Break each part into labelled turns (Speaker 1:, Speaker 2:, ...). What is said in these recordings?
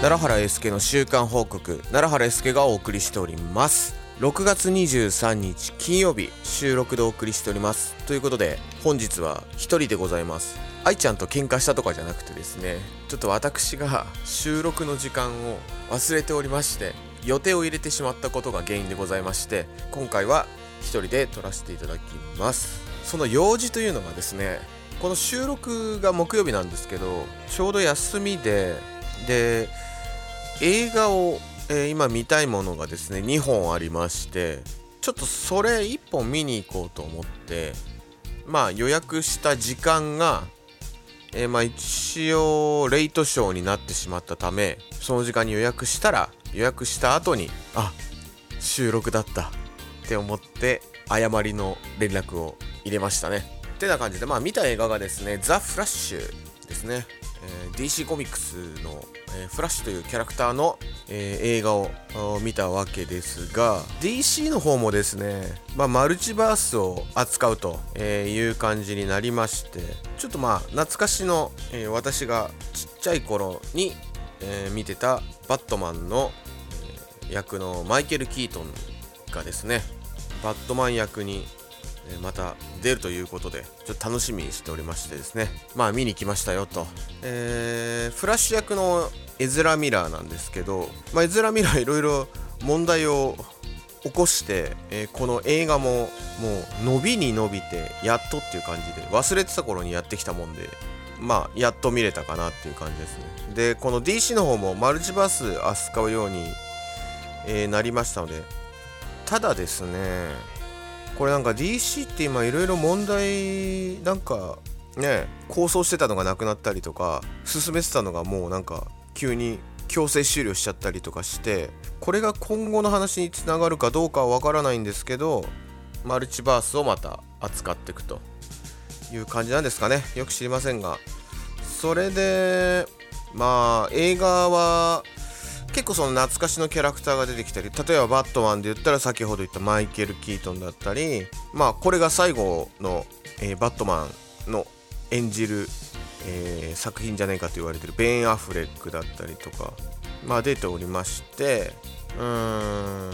Speaker 1: 奈良原英介の週間報告奈良原英介がお送りしております。6月23日金曜日収録でお送りしております。ということで本日は一人でございます。愛ちゃんと喧嘩したとかじゃなくてですねちょっと私が収録の時間を忘れておりまして予定を入れてしまったことが原因でございまして今回は一人で撮らせていただきます。その用事というのがですねこの収録が木曜日なんですけどちょうど休みでで映画をえー、今見たいものがですね2本ありましてちょっとそれ1本見に行こうと思ってまあ予約した時間が、えー、まあ一応レイトショーになってしまったためその時間に予約したら予約した後にあ収録だったって思って誤りの連絡を入れましたね。ってな感じでまあ見た映画がですねザ・フラッシュですね、えー、DC コミックスのえー、フラッシュというキャラクターの、えー、映画を見たわけですが DC の方もですね、まあ、マルチバースを扱うという感じになりましてちょっとまあ懐かしの、えー、私がちっちゃい頃に、え見てたバットマンの、え役のマイケル・キートンがですねバットマン役にまた出るということでちょっと楽しみにしておりましてですね。まあ見に来ましたよと、えー、フラッシュ役のエズラ・ミラーなんですけど、まあ、エズラ・ミラーいろいろ問題を起こして、えー、この映画ももう伸びに伸びてやっとっていう感じで忘れてた頃にやってきたもんでまあやっと見れたかなっていう感じですね。でこの DC の方もマルチバース扱うように、えー、なりましたのでただですねこれなんか DC って今いろいろ問題なんかね構想してたのがなくなったりとか進めてたのがもうなんか急に強制終了しちゃったりとかしてこれが今後の話につながるかどうかはわからないんですけどマルチバースをまた扱っていくという感じなんですかね。よく知りませんが。それでまあ映画は結構その懐かしのキャラクターが出てきたり例えばバットマンで言ったら先ほど言ったマイケル・キートンだったりまあこれが最後の、えー、バットマンの演じる、えー、作品じゃないかと言われてるベン・アフレックだったりとかまあ出ておりましてうーん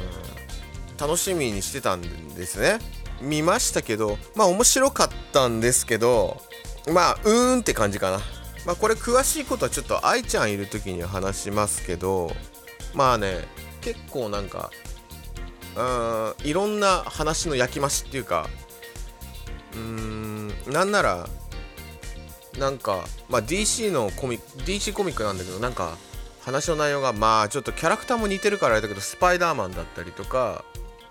Speaker 1: 楽しみにしてたんですね。見ましたけどまあ面白かったんですけどまあうーんって感じかな。まあこれ詳しいことはちょっと愛ちゃんいる時に話しますけどまあね結構なんかうんいろんな話の焼き増しっていうかうーんなんならなんかまあ DC のコミ DC コミックなんだけどなんか話の内容がまあちょっとキャラクターも似てるからあれだけどスパイダーマンだったりとか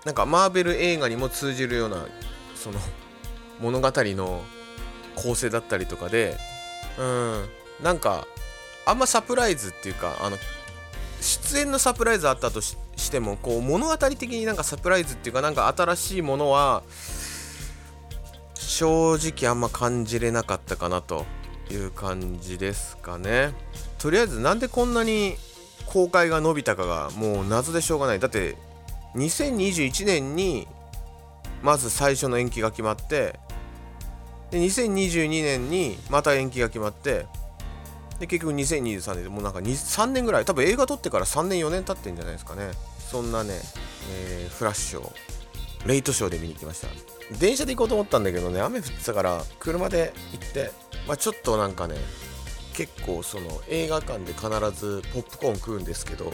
Speaker 1: なんかマーベル映画にも通じるようなその物語の構成だったりとかでうんなんかあんまサプライズっていうかあの出演のサプライズあったとしてもこう物語的になんかサプライズっていうかなんか新しいものは正直あんま感じれなかったかなという感じですかね。とりあえずなんでこんなに公開が伸びたかがもう謎でしょうがない。だって2021年にまず最初の延期が決まってで2022年にまた延期が決まってで結局2023年でもうなんか3年ぐらい多分映画撮ってから3年4年経ってんじゃないですかね。そんなね、えー、フラッシュをレイトショーで見に行きました。電車で行こうと思ったんだけどね雨降ってたから車で行ってまあちょっとなんかね結構その映画館で必ずポップコーン食うんですけど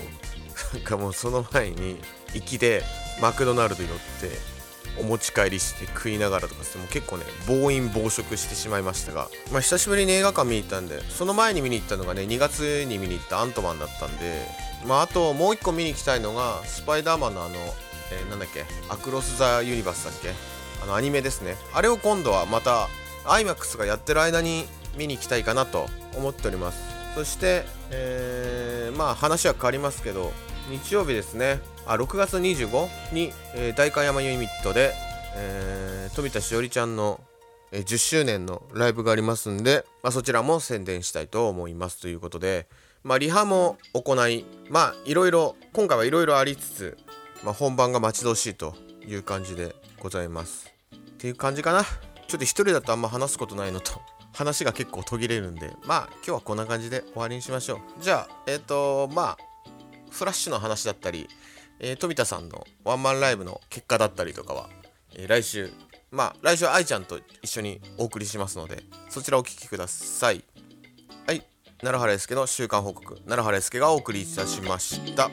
Speaker 1: なんかもうその前に行きでマクドナルドに乗ってお持ち帰りして食いながらとかしても結構ね暴飲暴食してしまいましたが、まあ、久しぶりに映画館見に行ったんでその前に見に行ったのがね2月に見に行ったアントマンだったんでまああともう一個見に行きたいのがスパイダーマンのあの、えー、なんだっけアクロス・ザ・ユニバースだっけあのアニメですね。あれを今度はまた IMAX がやってる間に見に行きたいかなと思っております。そして、えー、まあ話は変わりますけど日曜日ですね。あ6月25日に、えー、代官山ユニットで、えー、富田しおりちゃんの、えー、10周年のライブがありますんで、まあ、そちらも宣伝したいと思います。ということで、まあ、リハも行いまあいろいろ今回はいろいろありつつ、まあ、本番が待ち遠しいという感じでございます。っていう感じかな。ちょっと一人だとあんま話すことないのと話が結構途切れるんでまあ今日はこんな感じで終わりにしましょう。じゃあえっ、ー、とまあフラッシュの話だったり、えー、富田さんのワンマンライブの結果だったりとかは、えー、来週まあ来週は愛ちゃんと一緒にお送りしますのでそちらお聴きください。はい。奈良原英介の週間報告。奈良原英介がお送りいたしました。